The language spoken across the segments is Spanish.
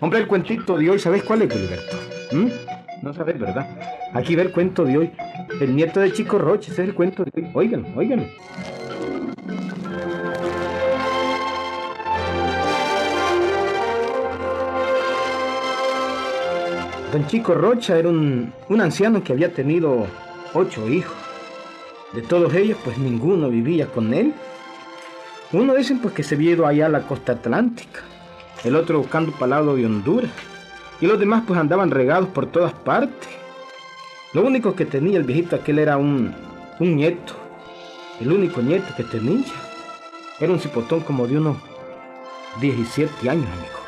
Hombre, el cuentito de hoy, ¿sabes cuál es, Gilberto? ¿Mm? No sabes, ¿verdad? Aquí ve el cuento de hoy. El nieto de Chico Roche, ese es el cuento de hoy. Óiganlo, óiganlo. Don Chico Rocha era un, un anciano que había tenido ocho hijos. De todos ellos, pues ninguno vivía con él. Uno dicen pues que se había allá a la costa atlántica, el otro buscando palado de Honduras, y los demás pues andaban regados por todas partes. Lo único que tenía el viejito aquel era un, un nieto, el único nieto que tenía. Era un cipotón como de unos 17 años, amigo,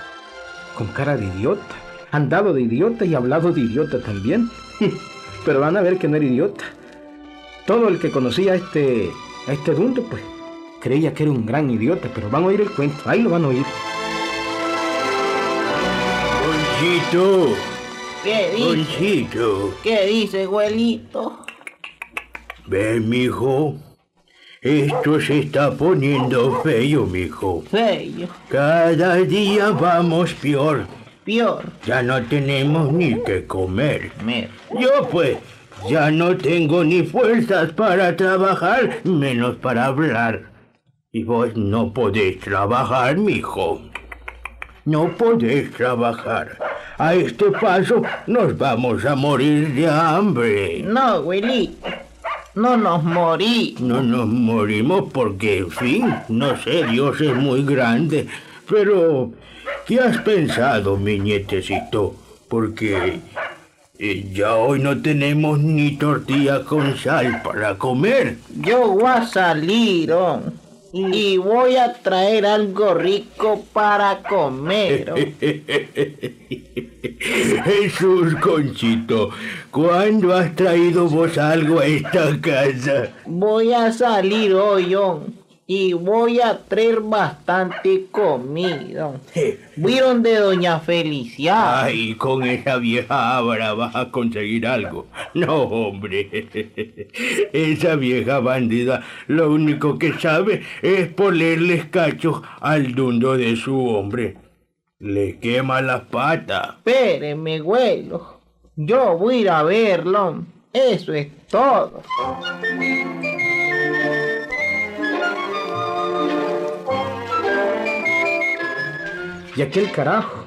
con cara de idiota andado de idiota y hablado de idiota también. Pero van a ver que no era idiota. Todo el que conocía a este, a este dundo, pues, creía que era un gran idiota, pero van a oír el cuento, ahí lo van a oír. Ponchito, ¿Qué dice? Ponchito, ¿Qué dice, abuelito? ven, mijo. Esto se está poniendo feo, mijo. Feo, Cada día vamos peor. Peor. Ya no tenemos ni que comer. Yo pues ya no tengo ni fuerzas para trabajar, menos para hablar. Y vos no podés trabajar, mijo. No podés trabajar. A este paso nos vamos a morir de hambre. no, abuelito. No nos morí. No nos morimos porque, en fin, no sé, Dios es muy grande. Pero, ¿qué has pensado, mi nietecito? Porque eh, ya hoy no tenemos ni tortilla con sal para comer. Yo voy a salir, oh, y voy a traer algo rico para comer. oh. Jesús, Conchito, ¿cuándo has traído vos algo a esta casa? Voy a salir hoy, oh, y voy a traer bastante comida. Voy donde doña Felicia. Ay, con esa vieja Ábara vas a conseguir algo. No, hombre. Esa vieja bandida lo único que sabe es ponerles cachos al dundo de su hombre. Le quema las patas. Espéreme, abuelo. Yo voy a ir a verlo. Eso es todo. Y aquel carajo,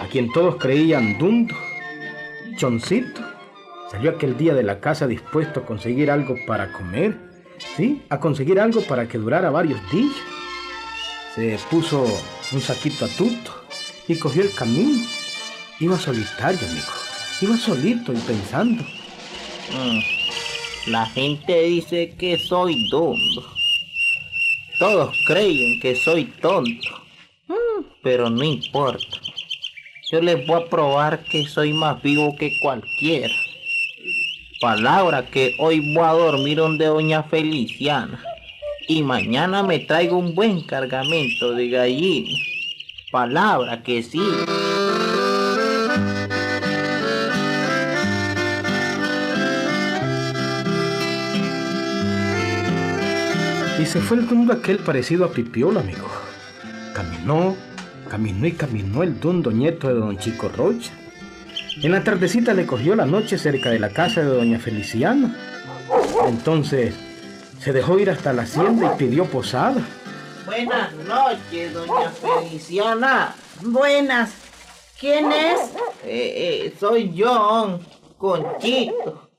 a quien todos creían dundo, choncito, salió aquel día de la casa dispuesto a conseguir algo para comer, ¿sí? A conseguir algo para que durara varios días. Se puso un saquito a tuto y cogió el camino. Iba solitario, amigo. Iba solito y pensando. Mm, La gente dice que soy dundo. Todos creen que soy tonto. Pero no importa. Yo les voy a probar que soy más vivo que cualquiera. Palabra que hoy voy a dormir donde doña Feliciana. Y mañana me traigo un buen cargamento de gallina. Palabra que sí. Y se fue el dundo aquel parecido a Pipiolo, amigo. Caminó, caminó y caminó el dundo nieto de don Chico Rocha. En la tardecita le cogió la noche cerca de la casa de doña Feliciana. Entonces se dejó ir hasta la hacienda y pidió posada. Buenas noches, doña Feliciana. Buenas. ¿Quién es? Eh, eh, soy yo, Conchito,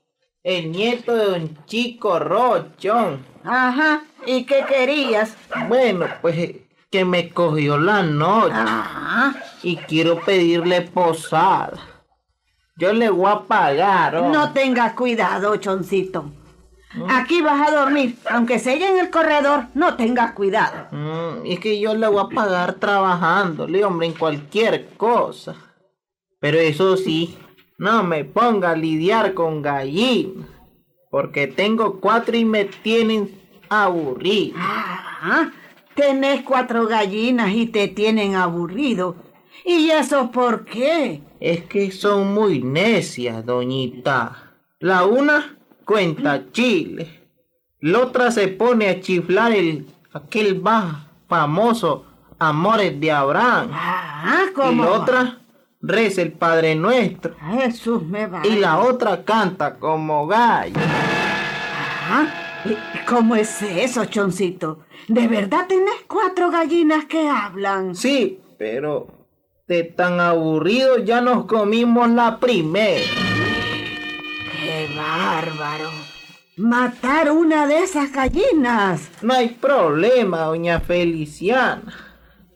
el nieto de don Chico Rochón. Ajá. ¿Y qué querías? Bueno, pues eh, que me cogió la noche Ah, y quiero pedirle posada. Yo le voy a pagar. oh. no tengas cuidado, choncito. Aquí vas a dormir, aunque sea en el corredor, no tengas cuidado. Mm, es que yo le voy a pagar trabajándole, hombre, en cualquier cosa. Pero eso sí, no me ponga a lidiar con gallinas, porque tengo cuatro y me tienen aburrido. Ah, tenés cuatro gallinas y te tienen aburrido. ¿Y eso por qué? Es que son muy necias, doñita. La una cuenta chile. La otra se pone a chiflar el aquel baja famoso Amores de Abraham. Ah, Y ¿cómo? la otra reza el Padre Nuestro. Jesús me va. Y la otra canta como gallo. Ah, ¿y ¿Cómo es eso, choncito? ¿De verdad tenés cuatro gallinas que hablan? Sí, pero de tan aburrido ya nos comimos la primera. ¡Qué bárbaro! Matar una de esas gallinas. No hay problema, doña Feliciana.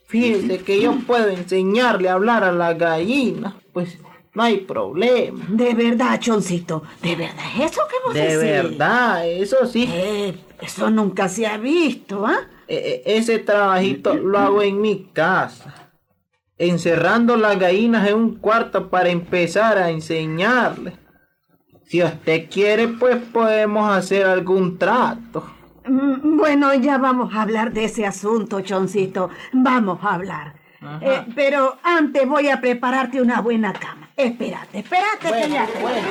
Fíjese que yo puedo enseñarle a hablar a la gallina. Pues no hay problema. De verdad, choncito. ¿De verdad es eso que vos De decís? verdad, eso sí. Eh, eso nunca se ha visto, ¿ah? E- e- ese trabajito lo hago en mi casa. Encerrando las gallinas en un cuarto para empezar a enseñarle. Si usted quiere, pues podemos hacer algún trato. Mm, Bueno, ya vamos a hablar de ese asunto, choncito. Vamos a hablar. Eh, pero antes voy a prepararte una buena cama. Espérate, espérate que ya bueno.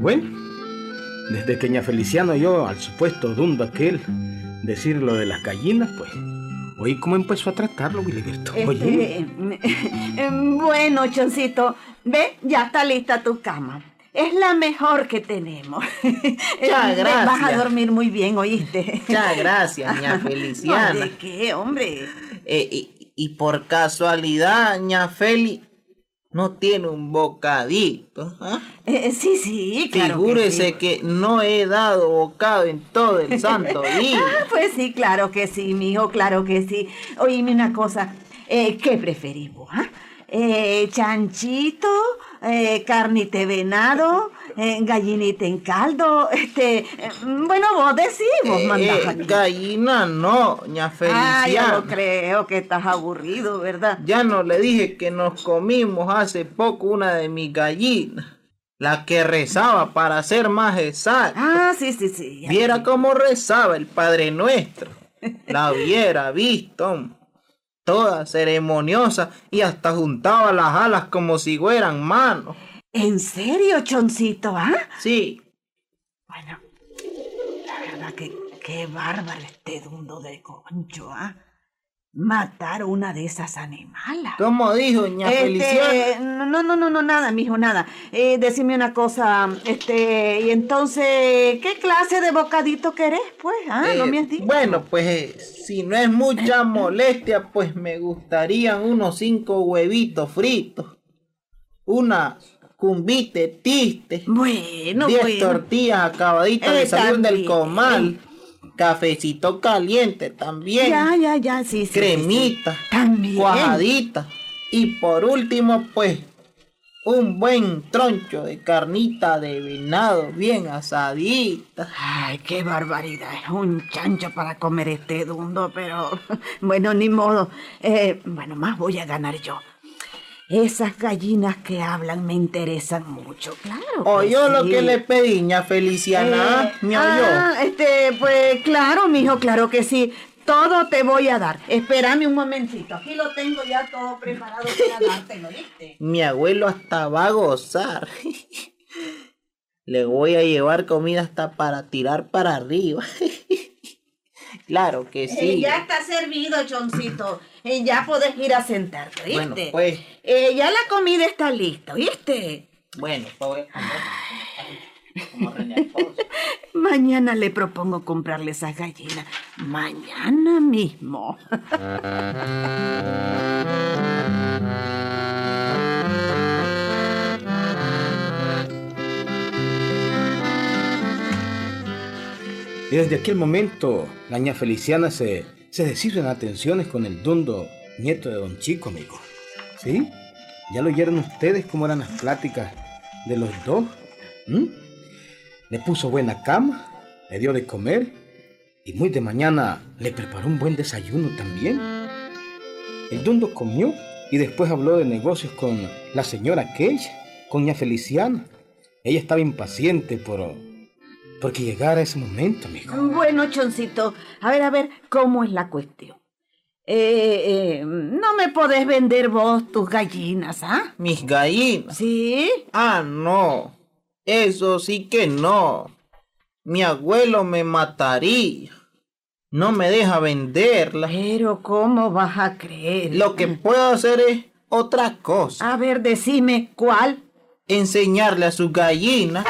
Bueno, desde que ña Feliciano oyó al supuesto dundo aquel decir lo de las gallinas, pues oí cómo empezó a tratarlo, Wiliberto. Oye, Este, em, bueno, choncito, ve, ya está lista tu cama. Es la mejor que tenemos. Muchas Ve, Vas a gracias. dormir muy bien, ¿oíste? Muchas gracias, ña Feliciana. ¿De qué, hombre? Eh, y, y por casualidad, ña Feli no tiene un bocadito. ¿ah? Eh, sí, sí, claro. que Figúrese sí. que no he dado bocado en todo el santo día. Ah, pues sí, claro que sí, mijo, claro que sí. Oíme una cosa, eh, ¿qué preferimos? ah? Eh, chanchito, eh, carnita venado, eh, gallinita en caldo, este, eh, bueno, vos decís, vos Eh, mandás eh, aquí. gallina no, ña Ah, Feliciana. yo lo creo que estás aburrido, ¿verdad? Ya no le dije que nos comimos hace poco una de mis gallinas. La que rezaba para ser más exacto. Ah, sí, sí, sí. Viera cómo rezaba el Padre Nuestro. La hubiera visto. Toda ceremoniosa y hasta juntaba las alas como si fueran manos. ¿En serio, choncito, ah? Sí, Bueno, la verdad que qué bárbaro este dundo de concho, ¿ah? Matar una de esas animalas. como dijo ña Feliciana. Este, no, no, no, no, nada, mijo, nada. Eh, decime una cosa, este, y entonces, ¿qué clase de bocadito querés, pues? Ah, no Eh, me has dicho. Bueno, pues eh, si no es mucha molestia, pues me gustarían unos cinco huevitos fritos, una cumbite tiste, Bueno, diez bueno. tortillas acabaditas de Eh, salir del comal, cafecito caliente también, Ya, ya, ya, sí, sí, sí, sí. cremita, También. cuajadita y por último, pues un buen troncho de carnita de venado bien asadita. Ay, qué barbaridad. Es un chancho para comer este dundo, pero bueno, ni modo. Eh, bueno, más voy a ganar yo. Esas gallinas que hablan me interesan mucho, claro. Oyó lo sí. que le pedí, ña Feliciana, Eh, ¿me oyó? ah, este, pues claro, mijo, claro que sí. Todo te voy a dar. Espérame un momentito. Aquí lo tengo ya todo preparado para dártelo, ¿viste? Mi abuelo hasta va a gozar. Le voy a llevar comida hasta para tirar para arriba. claro que Eh, sí. ya está servido, choncito. Eh, ya puedes ir a sentarte, ¿viste? Bueno, pues, Eh, ya la comida está lista, ¿viste? bueno, pues Alfonso. Mañana le propongo comprarle esas gallinas. Mañana mismo. Desde aquel momento, la ña Feliciana se, se deshizo en atenciones con el dundo nieto de don Chico, amigo. ¿Sí? ¿Ya lo oyeron ustedes cómo eran las pláticas de los dos? ¿Mm? Le puso buena cama, le dio de comer y muy de mañana le preparó un buen desayuno también. El dundo comió y después habló de negocios con la señora aquella, con ña Feliciana. Ella estaba impaciente por, porque llegara ese momento, amigo. Bueno, Choncito, a ver, a ver, ¿cómo es la cuestión? Eh, eh, no me podés vender vos tus gallinas, ¿ah? Mis gallinas. ¿Sí? Ah, no. Eso sí que no. Mi abuelo me mataría. No me deja venderla. Pero, ¿cómo vas a creer? Lo que puedo hacer es otra cosa. A ver, decime, ¿cuál? Enseñarle a sus gallinas.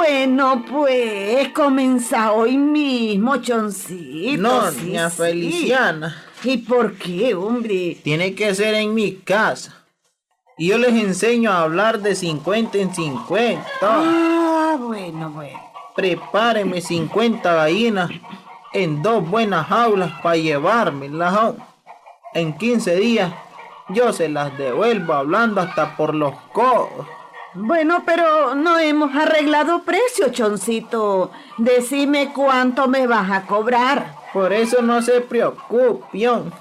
Bueno, pues, comienza hoy mismo, Choncito. No, sí, niña sí. Feliciana. ¿Y por qué, hombre? Tiene que ser en mi casa. Y yo les enseño a hablar de 50 en 50. Ah, bueno, bueno. Prepárenme 50 gallinas en dos buenas jaulas para llevármelas. En 15 días yo se las devuelvo hablando hasta por los codos. Bueno, pero no hemos arreglado precio, Choncito. Decime cuánto me vas a cobrar. Por eso no se preocupen.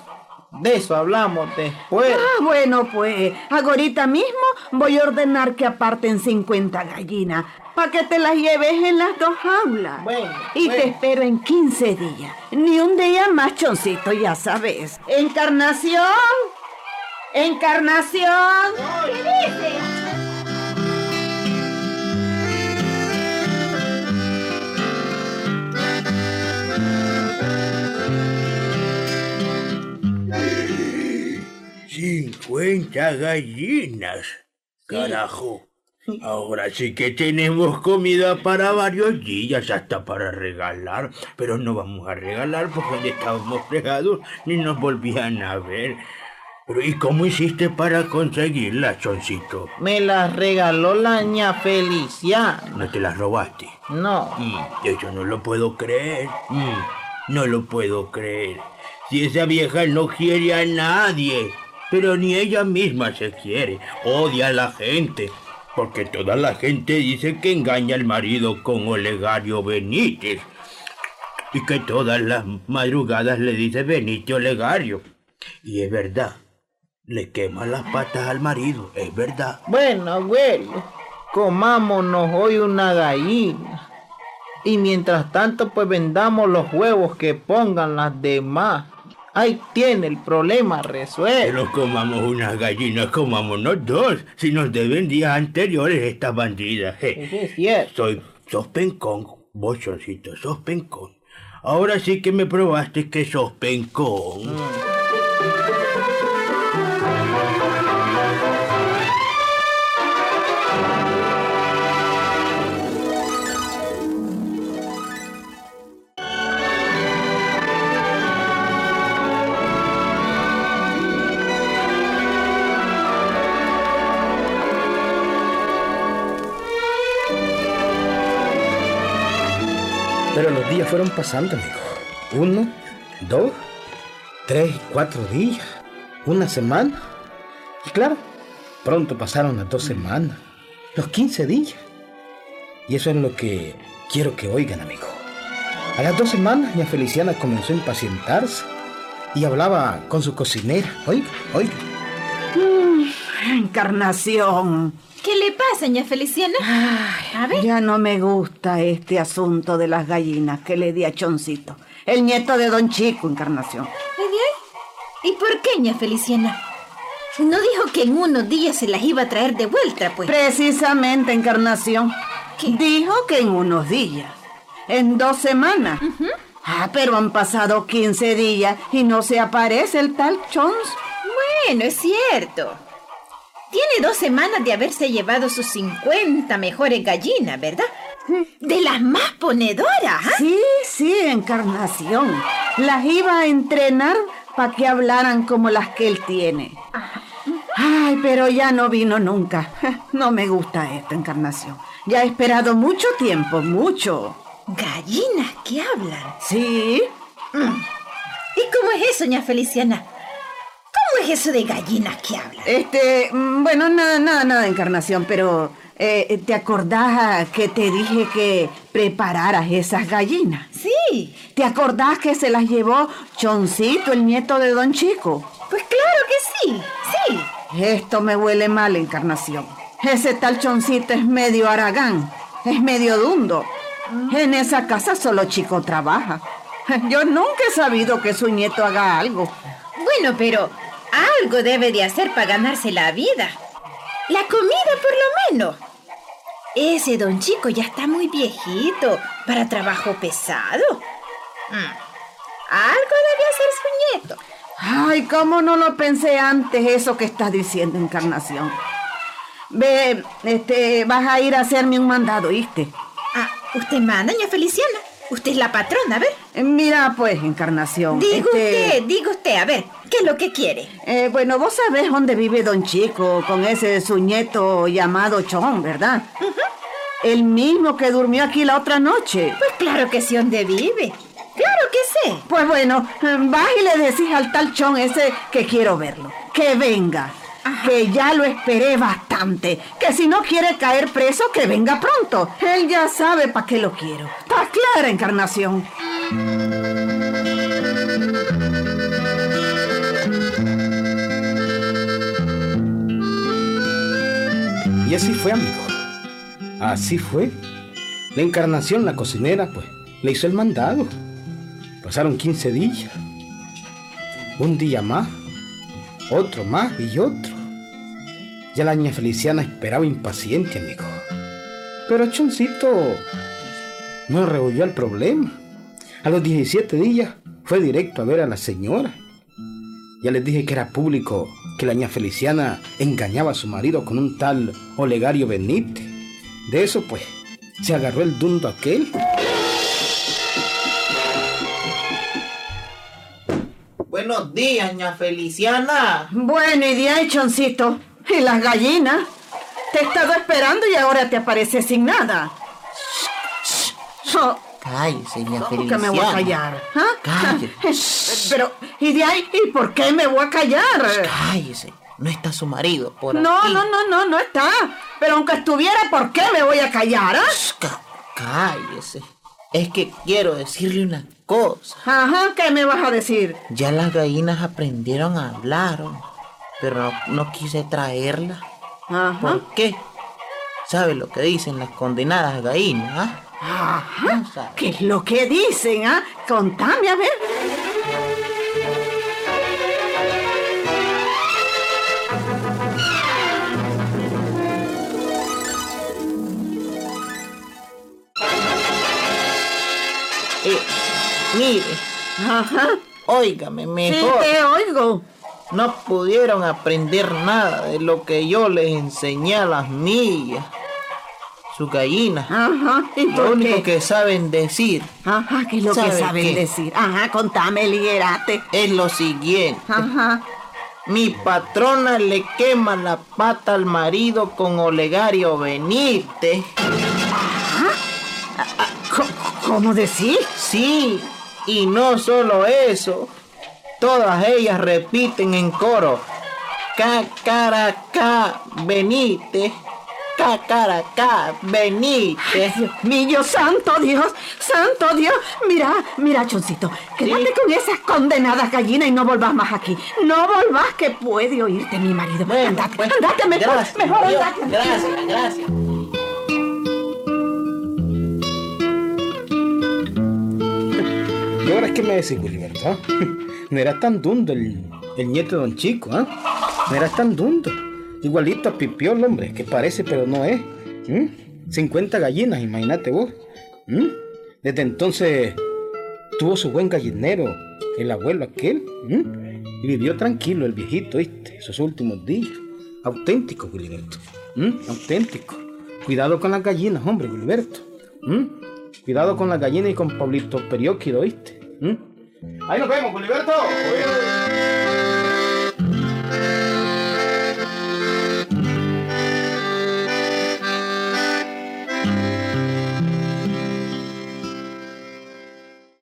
De eso hablamos después. Ah, bueno, pues, ahorita mismo voy a ordenar que aparten 50 gallinas para que te las lleves en las dos jaulas. Bueno, y bueno. te espero en 15 días. Ni un día más, Choncito, ya sabes. Encarnación. Encarnación. ¡Cincuenta gallinas! Carajo. Ahora sí que tenemos comida para varios días, hasta para regalar. Pero no vamos a regalar porque estábamos fregados ni nos volvían a ver. Pero ¿y cómo hiciste para conseguirla, Choncito? Me las regaló la ña Feliciana. ¿No te las robaste? No. Mm, eso no lo puedo creer. Mm, no lo puedo creer. Si esa vieja no quiere a nadie, pero ni ella misma se quiere, odia a la gente, porque toda la gente dice que engaña al marido con Olegario Benítez y que todas las madrugadas le dice Benítez Olegario. Y es verdad, le quema las patas al marido, es verdad. Bueno, abuelo, comámonos hoy una gallina. Y mientras tanto, pues vendamos los huevos que pongan las demás. Ahí tiene el problema Que resuelto. nos comamos unas gallinas, comámonos dos. Si nos deben días anteriores estas bandidas. je. Eso es cierto. Soy, sos pencón, vos, Choncito, sos pencón. Ahora sí que me probaste que sos pencón. Pero fueron pasando, amigo. Uno, dos, tres, cuatro días, una semana. Y claro, pronto pasaron las dos semanas, los 15 días. Y eso es lo que quiero que oigan, amigo. A las dos semanas, Feliciana comenzó a impacientarse y hablaba con su cocinera. Oiga, oiga. Encarnación. ¿Qué le pasa, doña Feliciana? A ver. Ya no me gusta este asunto de las gallinas que le di a Choncito, el nieto de Don Chico, Encarnación. ¿Y por qué, doña Feliciana? No dijo que en unos días se las iba a traer de vuelta, pues. Precisamente, Encarnación. ¿Qué? Dijo que en unos días, en dos semanas. Ah, pero han pasado 15 días y no se aparece el tal Chons. Bueno, es cierto. Tiene dos semanas de haberse llevado sus 50 mejores gallinas, ¿verdad? De las más ponedoras, ¿ah? Sí, sí, Encarnación. Las iba a entrenar para que hablaran como las que él tiene. Ay, pero ya no vino nunca. No me gusta esta Encarnación. Ya he esperado mucho tiempo, mucho. Gallinas que hablan. Sí, ¿Y cómo es eso, doña Feliciana? ¿Cómo es eso de gallinas que hablan? este, mm, bueno, nada, nada, nada, Encarnación, pero eh, ¿te acordás ah, que te dije que prepararas esas gallinas? Sí, ¿Te acordás que se las llevó Choncito, el nieto de Don Chico? pues claro que sí, sí. Esto me huele mal, Encarnación. Ese tal choncito es medio aragán, es medio dundo. En esa casa solo chico trabaja. Yo nunca he sabido que su nieto haga algo. Bueno, pero algo debe de hacer para ganarse la vida. La comida, por lo menos. Ese don chico ya está muy viejito para trabajo pesado. Mm. Algo debe hacer su nieto. Ay, cómo no lo pensé antes eso que estás diciendo, Encarnación. Ve, este, vas a ir a hacerme un mandado, ¿viste? Ah, usted manda, doña Feliciana. Usted es la patrona, a ver. Eh, Mira, pues, Encarnación. Diga este, usted, diga usted, a ver, ¿qué es lo que quiere? eh, bueno, vos sabés dónde vive Don Chico con ese su nieto llamado Chon, ¿verdad? El mismo que durmió aquí la otra noche. Pues claro que sí, ¿dónde vive? Claro que sé. Pues bueno, vas y le decís al tal Chon ese que quiero verlo. Que venga. Que ya lo esperé bastante. Que si no quiere caer preso, que venga pronto. Él ya sabe para qué lo quiero. Está clara, Encarnación. Y así fue, amigo. Así fue. La encarnación, la cocinera, pues, le hizo el mandado. Pasaron 15 días. Un día más, otro más y otro. Ya la niña Feliciana esperaba impaciente, amigo. Pero Choncito no rehuyó el problema. A los 17 días fue directo a ver a la señora. Ya les dije que era público que la niña Feliciana engañaba a su marido con un tal Olegario Benítez. De eso, pues, se agarró el dundo aquel. Buenos días, ña Feliciana. Bueno, y de ahí, Choncito. ¿Y las gallinas? Te he estado esperando y ahora te apareces sin nada. Oh, Cállese, ña ¿Cómo que me voy a callar? ¿Ah? Cállese. Pero, ¿y de ahí? ¿Y por qué me voy a callar? Cállese. No está su marido por No, aquí. no, no, no, no está. Pero aunque estuviera, ¿por qué me voy a callar? Cá- Cállese. Es que quiero decirle una cosa. Ajá, ¿qué me vas a decir? Ya las gallinas aprendieron a hablar, pero no, no quise traerlas. Ajá. ¿Por qué? ¿Sabe lo que dicen las condenadas gallinas? ah? Ajá. ¿Qué es lo que dicen, ah? Contame, a ver. Eh, mire, Ajá. óigame Sí, mejor. te oigo. No pudieron aprender nada de lo que yo les enseñé a las mías. Sus gallinas. Ajá. ¿Y Lo único qué? que saben decir Ajá, ¿qué es lo que ¿Sabe saben qué? decir? Ajá, contame, liguerate. es lo siguiente. Ajá. Mi patrona le quema la pata al marido con Olegario Benítez. Co- ¿Cómo decís? Sí, y no solo eso. Todas ellas repiten en coro. Cacaracá Benítez. Cacaracá. Dios mío, santo Dios, santo Dios. Mira, mira, Choncito, quédate con esas condenadas gallinas y no volvás más aquí. No volvás que puede oírte mi marido. Bueno, andate, pues, andate mejor, gracias, mejor Dios, andate. Gracias, gracias. ¿Y ahora qué me decís, Gilberto? No era tan dundo el, el nieto de Don Chico, ¿ah? No era tan dundo. Igualito a Pipiol, hombre, que parece pero no es. ¿Mm? 50 gallinas, imagínate vos. Desde entonces tuvo su buen gallinero, el abuelo aquel. Y vivió tranquilo el viejito, ¿viste? Esos últimos días. Auténtico, Gilberto. Auténtico. Cuidado con las gallinas, hombre, Gilberto. Cuidado con las gallinas y con Pablito Perióquido, ¿viste? Ahí nos vemos, Gilberto.